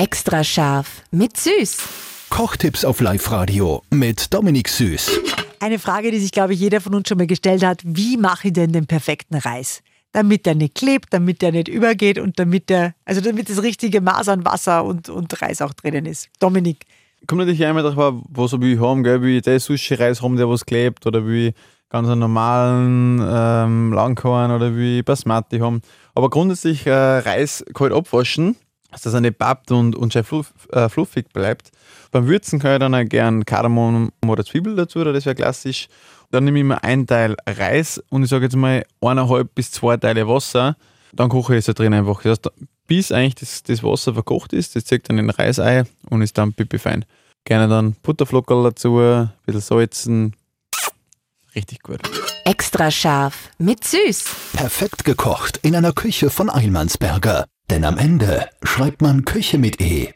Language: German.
Extra scharf mit Süß. Kochtipps auf Live-Radio mit Dominik Süß. Eine Frage, die sich, glaube ich, jeder von uns schon mal gestellt hat. Wie mache ich denn den perfekten Reis? Damit der nicht klebt, damit der nicht übergeht und damit der, also damit das richtige Maß an Wasser und, und Reis auch drinnen ist. Dominik, Kommt natürlich einmal darauf an, was will ich haben, gell? Will ich den Sushi-Reis haben, der was klebt, oder will ich ganz einen normalen ähm, Langkorn oder will ich Basmati haben. Aber grundsätzlich äh, Reis kalt abwaschen, dass er nicht pappt und, und schön fluff, äh, fluffig bleibt. Beim Würzen kann ich dann auch gern Kardamom oder Zwiebel dazu, das wäre klassisch. Dann nehme ich mir ein Teil Reis und ich sage jetzt mal eineinhalb bis zwei Teile Wasser. Dann koche ich es da drin einfach. Das heißt, bis eigentlich das, das Wasser verkocht ist, das zieht dann in den Reis ein und ist dann pipi fein. Gerne dann Butterflockerl dazu, ein bisschen salzen. Richtig gut. Extra scharf mit Süß. Perfekt gekocht in einer Küche von Eilmannsberger. Denn am Ende schreibt man Küche mit E.